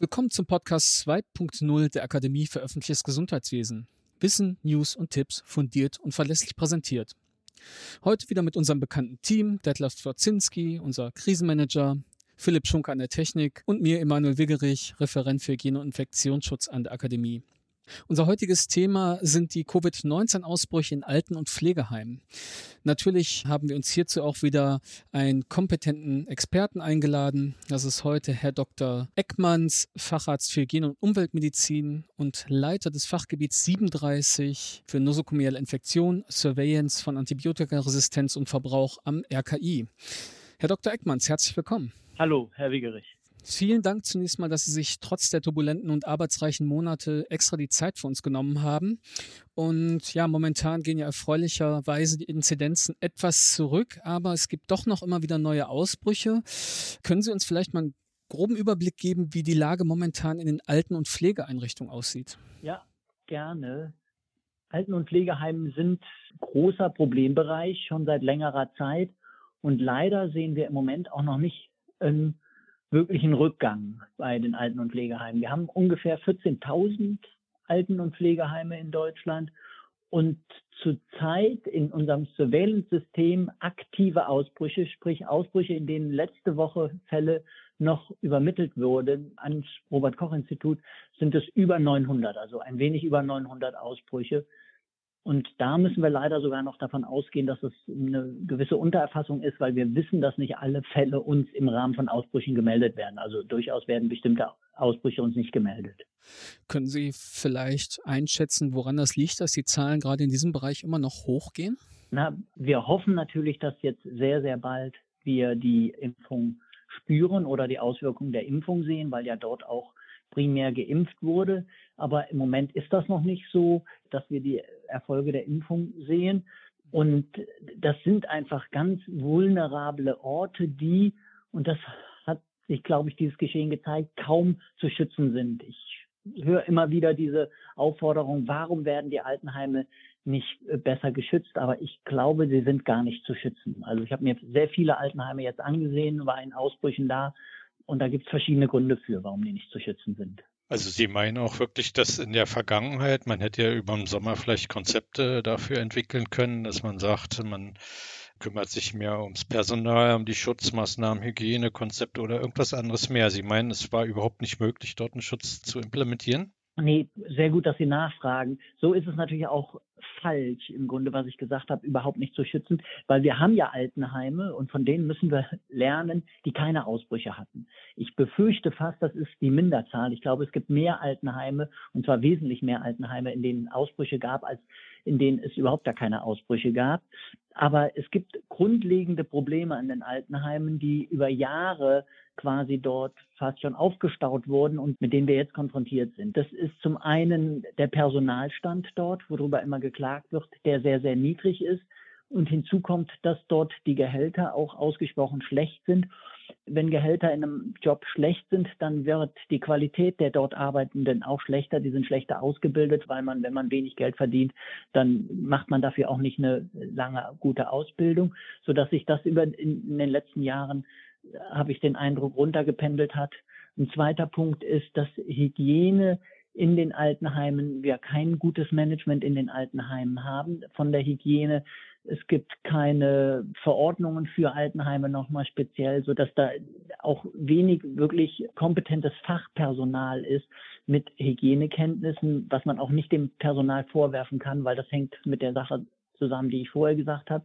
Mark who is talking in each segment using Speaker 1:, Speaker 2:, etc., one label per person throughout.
Speaker 1: Willkommen zum Podcast 2.0 der Akademie für öffentliches Gesundheitswesen. Wissen, News und Tipps fundiert und verlässlich präsentiert. Heute wieder mit unserem bekannten Team, Detlef Dworzinski, unser Krisenmanager, Philipp Schunke an der Technik und mir, Emanuel Wiggerich, Referent für Hygiene und Infektionsschutz an der Akademie. Unser heutiges Thema sind die Covid-19-Ausbrüche in Alten- und Pflegeheimen. Natürlich haben wir uns hierzu auch wieder einen kompetenten Experten eingeladen. Das ist heute Herr Dr. Eckmanns, Facharzt für Hygiene- und Umweltmedizin und Leiter des Fachgebiets 37 für nosokomiale Infektion, Surveillance von Antibiotikaresistenz und Verbrauch am RKI. Herr Dr. Eckmanns, herzlich willkommen.
Speaker 2: Hallo, Herr Wiegerich.
Speaker 1: Vielen Dank zunächst mal, dass Sie sich trotz der turbulenten und arbeitsreichen Monate extra die Zeit für uns genommen haben. Und ja, momentan gehen ja erfreulicherweise die Inzidenzen etwas zurück, aber es gibt doch noch immer wieder neue Ausbrüche. Können Sie uns vielleicht mal einen groben Überblick geben, wie die Lage momentan in den Alten- und Pflegeeinrichtungen aussieht?
Speaker 2: Ja, gerne. Alten- und Pflegeheimen sind großer Problembereich schon seit längerer Zeit. Und leider sehen wir im Moment auch noch nicht einen wirklichen Rückgang bei den Alten- und Pflegeheimen. Wir haben ungefähr 14.000 Alten- und Pflegeheime in Deutschland und zurzeit in unserem Surveillance-System aktive Ausbrüche, sprich Ausbrüche, in denen letzte Woche Fälle noch übermittelt wurden ans Robert-Koch-Institut, sind es über 900, also ein wenig über 900 Ausbrüche. Und da müssen wir leider sogar noch davon ausgehen, dass es eine gewisse Untererfassung ist, weil wir wissen, dass nicht alle Fälle uns im Rahmen von Ausbrüchen gemeldet werden. Also durchaus werden bestimmte Ausbrüche uns nicht gemeldet.
Speaker 1: Können Sie vielleicht einschätzen, woran das liegt, dass die Zahlen gerade in diesem Bereich immer noch hochgehen?
Speaker 2: Na, wir hoffen natürlich, dass jetzt sehr, sehr bald wir die Impfung spüren oder die Auswirkungen der Impfung sehen, weil ja dort auch primär geimpft wurde. Aber im Moment ist das noch nicht so, dass wir die Erfolge der Impfung sehen. Und das sind einfach ganz vulnerable Orte, die, und das hat sich, glaube ich, dieses Geschehen gezeigt, kaum zu schützen sind. Ich höre immer wieder diese Aufforderung, warum werden die Altenheime nicht besser geschützt? Aber ich glaube, sie sind gar nicht zu schützen. Also ich habe mir sehr viele Altenheime jetzt angesehen, war in Ausbrüchen da und da gibt es verschiedene Gründe für, warum die nicht zu schützen sind.
Speaker 3: Also Sie meinen auch wirklich, dass in der Vergangenheit, man hätte ja über den Sommer vielleicht Konzepte dafür entwickeln können, dass man sagt, man kümmert sich mehr ums Personal, um die Schutzmaßnahmen, Hygienekonzepte oder irgendwas anderes mehr. Sie meinen, es war überhaupt nicht möglich, dort einen Schutz zu implementieren?
Speaker 2: Nee, sehr gut, dass Sie nachfragen. So ist es natürlich auch falsch, im Grunde, was ich gesagt habe, überhaupt nicht zu schützen, weil wir haben ja Altenheime und von denen müssen wir lernen, die keine Ausbrüche hatten. Ich befürchte fast, das ist die Minderzahl. Ich glaube, es gibt mehr Altenheime und zwar wesentlich mehr Altenheime, in denen Ausbrüche gab, als in denen es überhaupt gar keine Ausbrüche gab. Aber es gibt grundlegende Probleme an den Altenheimen, die über Jahre quasi dort fast schon aufgestaut wurden und mit denen wir jetzt konfrontiert sind. Das ist zum einen der Personalstand dort, worüber immer geklagt wird, der sehr, sehr niedrig ist. Und hinzu kommt, dass dort die Gehälter auch ausgesprochen schlecht sind. Wenn Gehälter in einem Job schlecht sind, dann wird die Qualität der dort Arbeitenden auch schlechter. Die sind schlechter ausgebildet, weil man, wenn man wenig Geld verdient, dann macht man dafür auch nicht eine lange gute Ausbildung, sodass sich das über in, in den letzten Jahren habe ich den Eindruck runtergependelt hat. Ein zweiter Punkt ist, dass Hygiene in den Altenheimen, wir kein gutes Management in den Altenheimen haben von der Hygiene. Es gibt keine Verordnungen für Altenheime nochmal speziell, so dass da auch wenig wirklich kompetentes Fachpersonal ist mit Hygienekenntnissen, was man auch nicht dem Personal vorwerfen kann, weil das hängt mit der Sache zusammen, die ich vorher gesagt habe.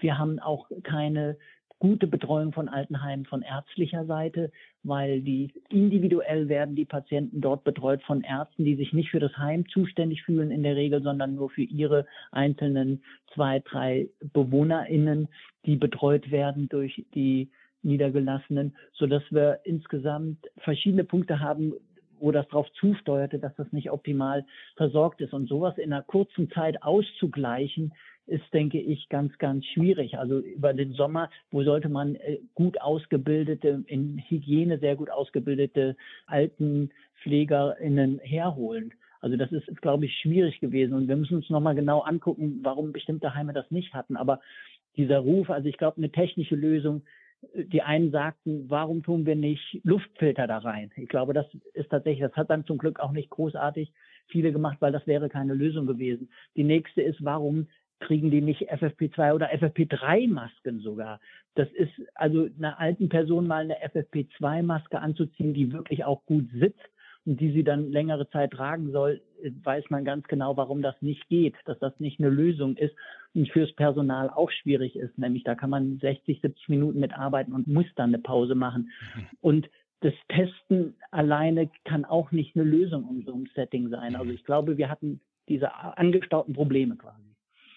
Speaker 2: Wir haben auch keine gute Betreuung von Altenheimen von ärztlicher Seite, weil die individuell werden die Patienten dort betreut von Ärzten, die sich nicht für das Heim zuständig fühlen in der Regel, sondern nur für ihre einzelnen zwei, drei BewohnerInnen, die betreut werden durch die Niedergelassenen, so dass wir insgesamt verschiedene Punkte haben, wo das darauf zusteuerte, dass das nicht optimal versorgt ist. Und sowas in einer kurzen Zeit auszugleichen, ist, denke ich, ganz, ganz schwierig. Also über den Sommer, wo sollte man äh, gut ausgebildete, in Hygiene sehr gut ausgebildete AltenpflegerInnen herholen? Also das ist, ist glaube ich, schwierig gewesen. Und wir müssen uns nochmal genau angucken, warum bestimmte Heime das nicht hatten. Aber dieser Ruf, also ich glaube, eine technische Lösung die einen sagten, warum tun wir nicht Luftfilter da rein? Ich glaube, das ist tatsächlich, das hat dann zum Glück auch nicht großartig viele gemacht, weil das wäre keine Lösung gewesen. Die nächste ist, warum kriegen die nicht FFP2 oder FFP3-Masken sogar? Das ist also einer alten Person mal eine FFP2-Maske anzuziehen, die wirklich auch gut sitzt und die sie dann längere Zeit tragen soll, weiß man ganz genau, warum das nicht geht, dass das nicht eine Lösung ist und fürs Personal auch schwierig ist. Nämlich da kann man 60, 70 Minuten mitarbeiten und muss dann eine Pause machen. Mhm. Und das Testen alleine kann auch nicht eine Lösung in so einem Setting sein. Also ich glaube, wir hatten diese angestauten Probleme quasi.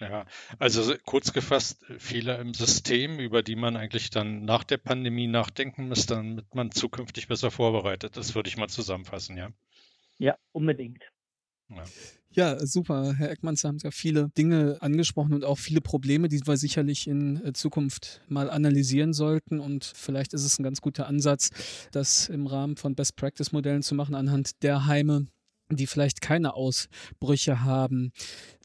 Speaker 3: Ja, also kurz gefasst, Fehler im System, über die man eigentlich dann nach der Pandemie nachdenken muss, damit man zukünftig besser vorbereitet. Das würde ich mal zusammenfassen, ja.
Speaker 2: Ja, unbedingt.
Speaker 1: Ja. Ja, super. Herr Eckmann, Sie haben ja viele Dinge angesprochen und auch viele Probleme, die wir sicherlich in äh, Zukunft mal analysieren sollten. Und vielleicht ist es ein ganz guter Ansatz, das im Rahmen von Best-Practice-Modellen zu machen anhand der Heime, die vielleicht keine Ausbrüche haben.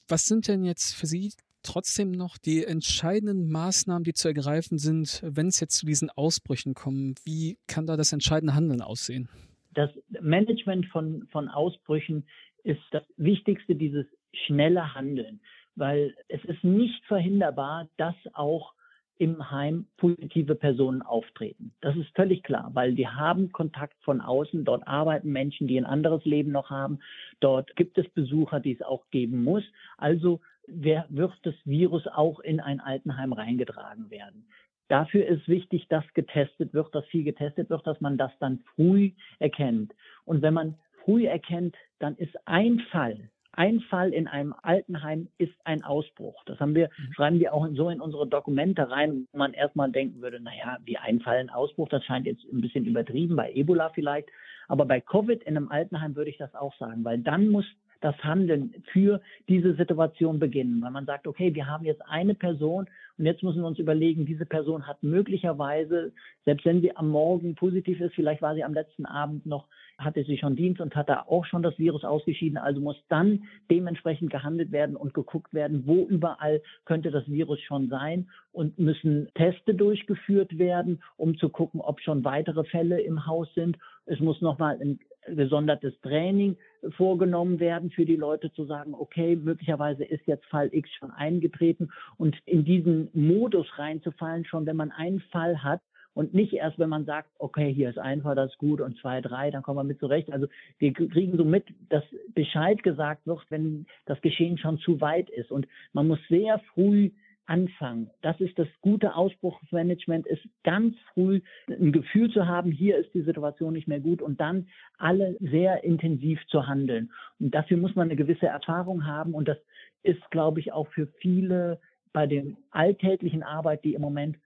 Speaker 1: Was sind denn jetzt für Sie trotzdem noch die entscheidenden Maßnahmen, die zu ergreifen sind, wenn es jetzt zu diesen Ausbrüchen kommt? Wie kann da das entscheidende Handeln aussehen?
Speaker 2: Das Management von, von Ausbrüchen ist das Wichtigste, dieses schnelle Handeln, weil es ist nicht verhinderbar, dass auch im Heim positive Personen auftreten. Das ist völlig klar, weil die haben Kontakt von außen. Dort arbeiten Menschen, die ein anderes Leben noch haben. Dort gibt es Besucher, die es auch geben muss. Also wer, wird das Virus auch in ein Altenheim reingetragen werden. Dafür ist wichtig, dass getestet wird, dass viel getestet wird, dass man das dann früh erkennt. Und wenn man früh erkennt, dann ist ein Fall, ein Fall in einem Altenheim ist ein Ausbruch. Das haben wir, mhm. schreiben wir auch so in unsere Dokumente rein, wo man erstmal denken würde, naja, wie ein Fall, ein Ausbruch, das scheint jetzt ein bisschen übertrieben, bei Ebola vielleicht. Aber bei Covid in einem Altenheim würde ich das auch sagen, weil dann muss das Handeln für diese Situation beginnen, weil man sagt, okay, wir haben jetzt eine Person und jetzt müssen wir uns überlegen, diese Person hat möglicherweise, selbst wenn sie am Morgen positiv ist, vielleicht war sie am letzten Abend noch, hatte sie schon Dienst und hat da auch schon das Virus ausgeschieden, also muss dann dementsprechend gehandelt werden und geguckt werden, wo überall könnte das Virus schon sein und müssen Teste durchgeführt werden, um zu gucken, ob schon weitere Fälle im Haus sind. Es muss nochmal ein gesondertes Training vorgenommen werden für die Leute zu sagen, okay, möglicherweise ist jetzt Fall X schon eingetreten und in diesen Modus reinzufallen, schon wenn man einen Fall hat und nicht erst, wenn man sagt, okay, hier ist ein Fall, das ist gut und zwei, drei, dann kommen wir mit zurecht. Also wir kriegen so mit, dass Bescheid gesagt wird, wenn das Geschehen schon zu weit ist und man muss sehr früh anfangen. Das ist das gute Ausbruchsmanagement, ist ganz früh ein Gefühl zu haben, hier ist die Situation nicht mehr gut und dann alle sehr intensiv zu handeln. Und dafür muss man eine gewisse Erfahrung haben und das ist, glaube ich, auch für viele bei der alltäglichen Arbeit, die im Moment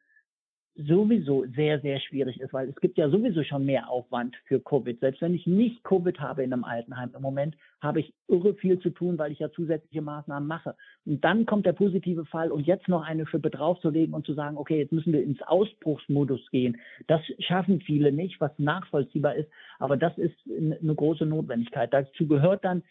Speaker 2: sowieso sehr, sehr schwierig ist, weil es gibt ja sowieso schon mehr Aufwand für Covid. Selbst wenn ich nicht Covid habe in einem Altenheim im Moment, habe ich irre viel zu tun, weil ich ja zusätzliche Maßnahmen mache. Und dann kommt der positive Fall und jetzt noch eine Schippe draufzulegen und zu sagen, okay, jetzt müssen wir ins Ausbruchsmodus gehen. Das schaffen viele nicht, was nachvollziehbar ist, aber das ist eine große Notwendigkeit. Dazu gehört dann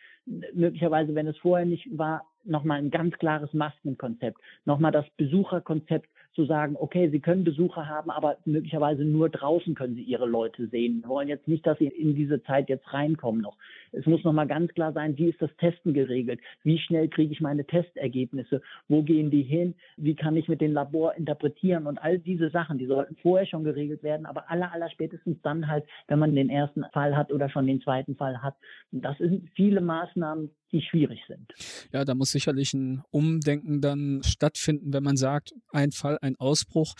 Speaker 2: möglicherweise, wenn es vorher nicht war, nochmal ein ganz klares Maskenkonzept, nochmal das Besucherkonzept zu sagen, okay, Sie können Besucher haben, aber möglicherweise nur draußen können Sie Ihre Leute sehen. Wir wollen jetzt nicht, dass Sie in diese Zeit jetzt reinkommen noch. Es muss nochmal ganz klar sein, wie ist das Testen geregelt? Wie schnell kriege ich meine Testergebnisse? Wo gehen die hin? Wie kann ich mit dem Labor interpretieren? Und all diese Sachen, die sollten vorher schon geregelt werden, aber aller, aller spätestens dann halt, wenn man den ersten Fall hat oder schon den zweiten Fall hat. Das sind viele Maßnahmen, die schwierig sind.
Speaker 1: Ja, da muss sicherlich ein Umdenken dann stattfinden, wenn man sagt, ein Fall, ein Ausbruch.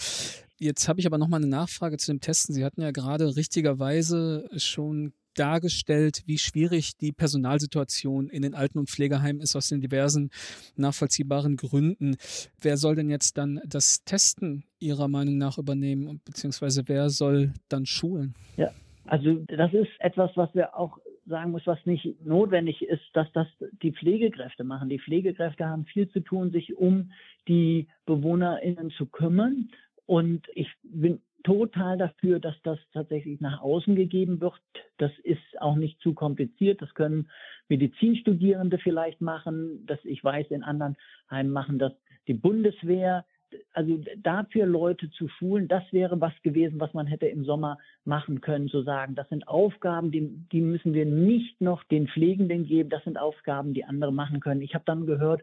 Speaker 1: Jetzt habe ich aber noch mal eine Nachfrage zu dem Testen. Sie hatten ja gerade richtigerweise schon dargestellt, wie schwierig die Personalsituation in den Alten- und Pflegeheimen ist aus den diversen nachvollziehbaren Gründen. Wer soll denn jetzt dann das Testen Ihrer Meinung nach übernehmen, beziehungsweise wer soll dann schulen?
Speaker 2: Ja, also das ist etwas, was wir auch sagen muss, was nicht notwendig ist, dass das die Pflegekräfte machen. Die Pflegekräfte haben viel zu tun, sich um die BewohnerInnen zu kümmern. Und ich bin total dafür, dass das tatsächlich nach außen gegeben wird. Das ist auch nicht zu kompliziert. Das können Medizinstudierende vielleicht machen. Das ich weiß, in anderen Heimen machen das die Bundeswehr also dafür Leute zu schulen, das wäre was gewesen, was man hätte im Sommer machen können, zu sagen, das sind Aufgaben, die, die müssen wir nicht noch den Pflegenden geben, das sind Aufgaben, die andere machen können. Ich habe dann gehört,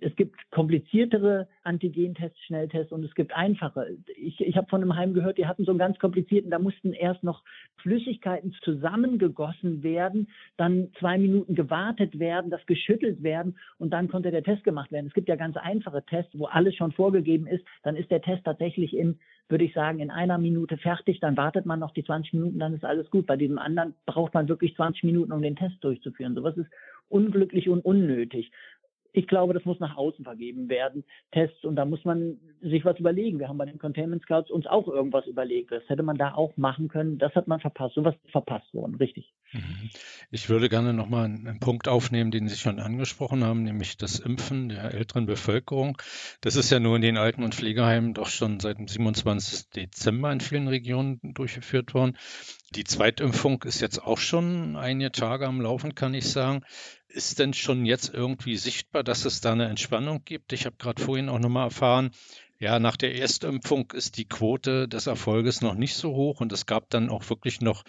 Speaker 2: es gibt kompliziertere Antigentests, Schnelltests und es gibt einfache. Ich, ich habe von einem Heim gehört, die hatten so einen ganz komplizierten, da mussten erst noch Flüssigkeiten zusammengegossen werden, dann zwei Minuten gewartet werden, das geschüttelt werden und dann konnte der Test gemacht werden. Es gibt ja ganz einfache Tests, wo alles schon vorgegeben ist. Dann ist der Test tatsächlich in, würde ich sagen, in einer Minute fertig. Dann wartet man noch die 20 Minuten, dann ist alles gut. Bei diesem anderen braucht man wirklich 20 Minuten, um den Test durchzuführen. Sowas ist unglücklich und unnötig ich glaube, das muss nach außen vergeben werden, Tests, und da muss man sich was überlegen. Wir haben bei den Containment Scouts uns auch irgendwas überlegt. Das hätte man da auch machen können. Das hat man verpasst. Sowas verpasst worden, richtig.
Speaker 3: Mhm. Ich würde gerne nochmal einen Punkt aufnehmen, den Sie schon angesprochen haben, nämlich das Impfen der älteren Bevölkerung. Das ist ja nur in den Alten- und Pflegeheimen doch schon seit dem 27. Dezember in vielen Regionen durchgeführt worden. Die Zweitimpfung ist jetzt auch schon einige Tage am Laufen, kann ich sagen. Ist denn schon jetzt irgendwie sichtbar, dass es da eine Entspannung gibt? Ich habe gerade vorhin auch nochmal erfahren, ja, nach der Erstimpfung ist die Quote des Erfolges noch nicht so hoch und es gab dann auch wirklich noch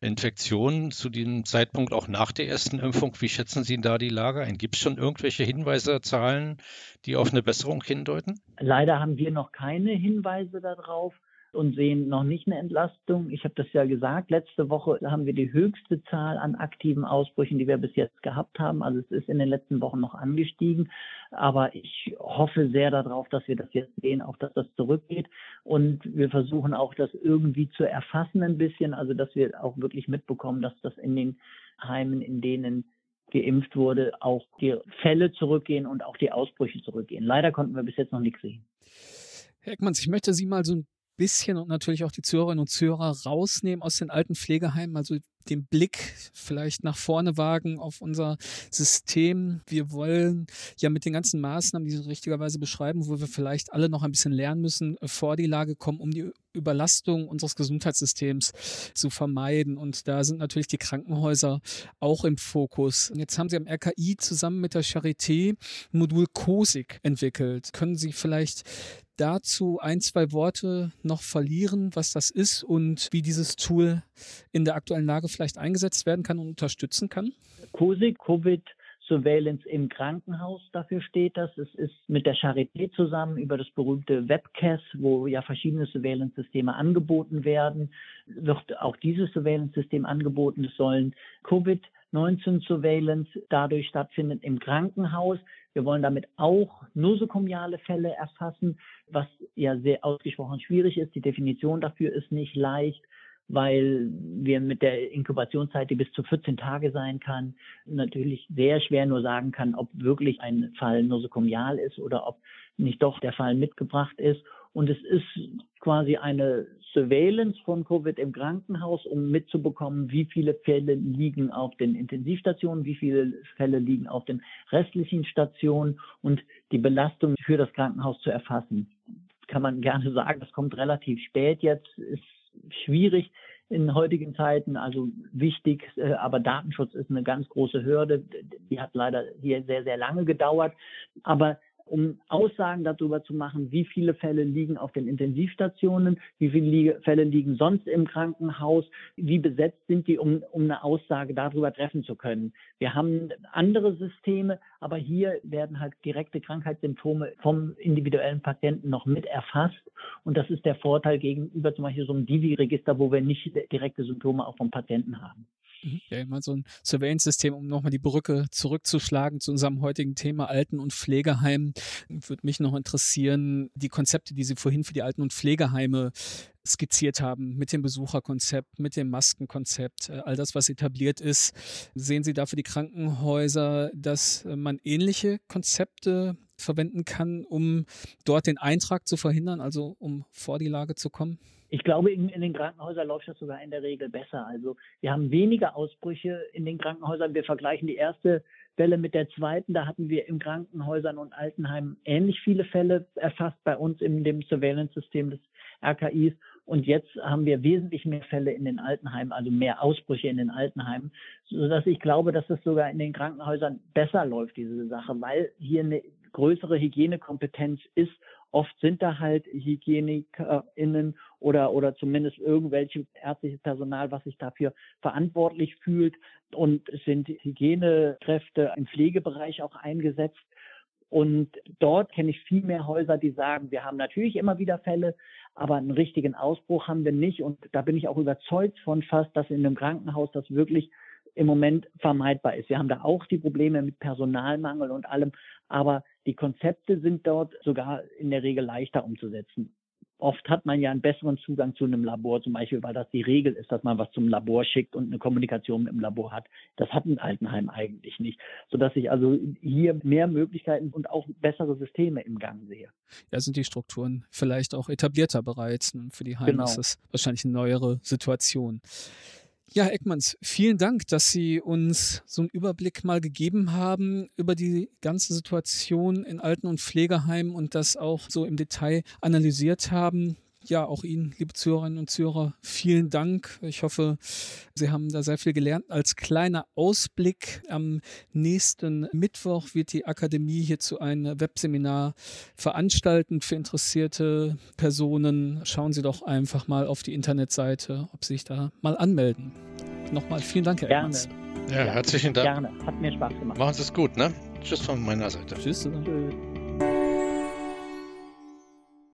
Speaker 3: Infektionen zu diesem Zeitpunkt, auch nach der ersten Impfung. Wie schätzen Sie da die Lage ein? Gibt es schon irgendwelche Hinweise, Zahlen, die auf eine Besserung hindeuten?
Speaker 2: Leider haben wir noch keine Hinweise darauf und sehen noch nicht eine Entlastung. Ich habe das ja gesagt, letzte Woche haben wir die höchste Zahl an aktiven Ausbrüchen, die wir bis jetzt gehabt haben. Also es ist in den letzten Wochen noch angestiegen. Aber ich hoffe sehr darauf, dass wir das jetzt sehen, auch dass das zurückgeht. Und wir versuchen auch das irgendwie zu erfassen ein bisschen, also dass wir auch wirklich mitbekommen, dass das in den Heimen, in denen geimpft wurde, auch die Fälle zurückgehen und auch die Ausbrüche zurückgehen. Leider konnten wir bis jetzt noch nichts sehen.
Speaker 1: Herr Eckmanns, ich möchte Sie mal so ein bisschen und natürlich auch die Zuhörerinnen und Zuhörer rausnehmen aus den alten Pflegeheimen, also den Blick vielleicht nach vorne wagen auf unser System. Wir wollen ja mit den ganzen Maßnahmen, die Sie richtigerweise beschreiben, wo wir vielleicht alle noch ein bisschen lernen müssen, vor die Lage kommen, um die Überlastung unseres Gesundheitssystems zu vermeiden. Und da sind natürlich die Krankenhäuser auch im Fokus. Jetzt haben Sie am RKI zusammen mit der Charité Modul COSIG entwickelt. Können Sie vielleicht dazu ein, zwei Worte noch verlieren, was das ist und wie dieses Tool in der aktuellen Lage vielleicht eingesetzt werden kann und unterstützen kann?
Speaker 2: COSIG, Covid Surveillance im Krankenhaus, dafür steht das. Es ist mit der Charité zusammen über das berühmte Webcast, wo ja verschiedene Surveillance-Systeme angeboten werden, wird auch dieses Surveillance-System angeboten. Es sollen Covid-19 Surveillance dadurch stattfinden im Krankenhaus. Wir wollen damit auch nosokomiale Fälle erfassen, was ja sehr ausgesprochen schwierig ist. Die Definition dafür ist nicht leicht weil wir mit der Inkubationszeit, die bis zu 14 Tage sein kann, natürlich sehr schwer nur sagen kann, ob wirklich ein Fall nosokomial ist oder ob nicht doch der Fall mitgebracht ist. Und es ist quasi eine Surveillance von Covid im Krankenhaus, um mitzubekommen, wie viele Fälle liegen auf den Intensivstationen, wie viele Fälle liegen auf den restlichen Stationen und die Belastung für das Krankenhaus zu erfassen. Kann man gerne sagen, das kommt relativ spät jetzt, ist schwierig in heutigen Zeiten, also wichtig, äh, aber Datenschutz ist eine ganz große Hürde. Die hat leider hier sehr, sehr lange gedauert. Aber um Aussagen darüber zu machen, wie viele Fälle liegen auf den Intensivstationen, wie viele Fälle liegen sonst im Krankenhaus, wie besetzt sind die, um, um eine Aussage darüber treffen zu können. Wir haben andere Systeme, aber hier werden halt direkte Krankheitssymptome vom individuellen Patienten noch mit erfasst. Und das ist der Vorteil gegenüber zum Beispiel so einem Divi-Register, wo wir nicht direkte Symptome auch vom Patienten haben.
Speaker 1: Mhm. Ja, mal so ein Surveillance-System, um nochmal die Brücke zurückzuschlagen zu unserem heutigen Thema Alten- und Pflegeheim. Würde mich noch interessieren, die Konzepte, die Sie vorhin für die Alten- und Pflegeheime skizziert haben, mit dem Besucherkonzept, mit dem Maskenkonzept, äh, all das, was etabliert ist. Sehen Sie da für die Krankenhäuser, dass äh, man ähnliche Konzepte verwenden kann, um dort den Eintrag zu verhindern, also um vor die Lage zu kommen?
Speaker 2: Ich glaube, in, in, den Krankenhäusern läuft das sogar in der Regel besser. Also wir haben weniger Ausbrüche in den Krankenhäusern. Wir vergleichen die erste Welle mit der zweiten. Da hatten wir in Krankenhäusern und Altenheimen ähnlich viele Fälle erfasst bei uns in dem Surveillance-System des RKIs. Und jetzt haben wir wesentlich mehr Fälle in den Altenheimen, also mehr Ausbrüche in den Altenheimen, sodass ich glaube, dass es sogar in den Krankenhäusern besser läuft, diese Sache, weil hier eine größere Hygienekompetenz ist Oft sind da halt HygienikerInnen oder, oder zumindest irgendwelches ärztliches Personal, was sich dafür verantwortlich fühlt. Und sind Hygienekräfte im Pflegebereich auch eingesetzt. Und dort kenne ich viel mehr Häuser, die sagen, wir haben natürlich immer wieder Fälle, aber einen richtigen Ausbruch haben wir nicht. Und da bin ich auch überzeugt von fast, dass in einem Krankenhaus das wirklich im Moment vermeidbar ist. Wir haben da auch die Probleme mit Personalmangel und allem, aber die Konzepte sind dort sogar in der Regel leichter umzusetzen. Oft hat man ja einen besseren Zugang zu einem Labor, zum Beispiel, weil das die Regel ist, dass man was zum Labor schickt und eine Kommunikation mit dem Labor hat. Das hat ein Altenheim eigentlich nicht, sodass ich also hier mehr Möglichkeiten und auch bessere Systeme im Gang sehe.
Speaker 1: Ja, sind die Strukturen vielleicht auch etablierter bereits. Für die Heime genau. ist es wahrscheinlich eine neuere Situation. Ja, Eckmanns, vielen Dank, dass Sie uns so einen Überblick mal gegeben haben über die ganze Situation in Alten- und Pflegeheimen und das auch so im Detail analysiert haben ja, auch Ihnen, liebe Zuhörerinnen und Zuhörer, vielen Dank. Ich hoffe, Sie haben da sehr viel gelernt. Als kleiner Ausblick, am nächsten Mittwoch wird die Akademie hierzu ein Webseminar veranstalten für interessierte Personen. Schauen Sie doch einfach mal auf die Internetseite, ob Sie sich da mal anmelden. Nochmal vielen Dank, Herr
Speaker 2: Gerne.
Speaker 3: Ja, herzlichen Dank.
Speaker 2: Gerne. Hat mir Spaß gemacht.
Speaker 3: Machen Sie es gut, ne? Tschüss von meiner Seite.
Speaker 1: Tschüss. Tschüss.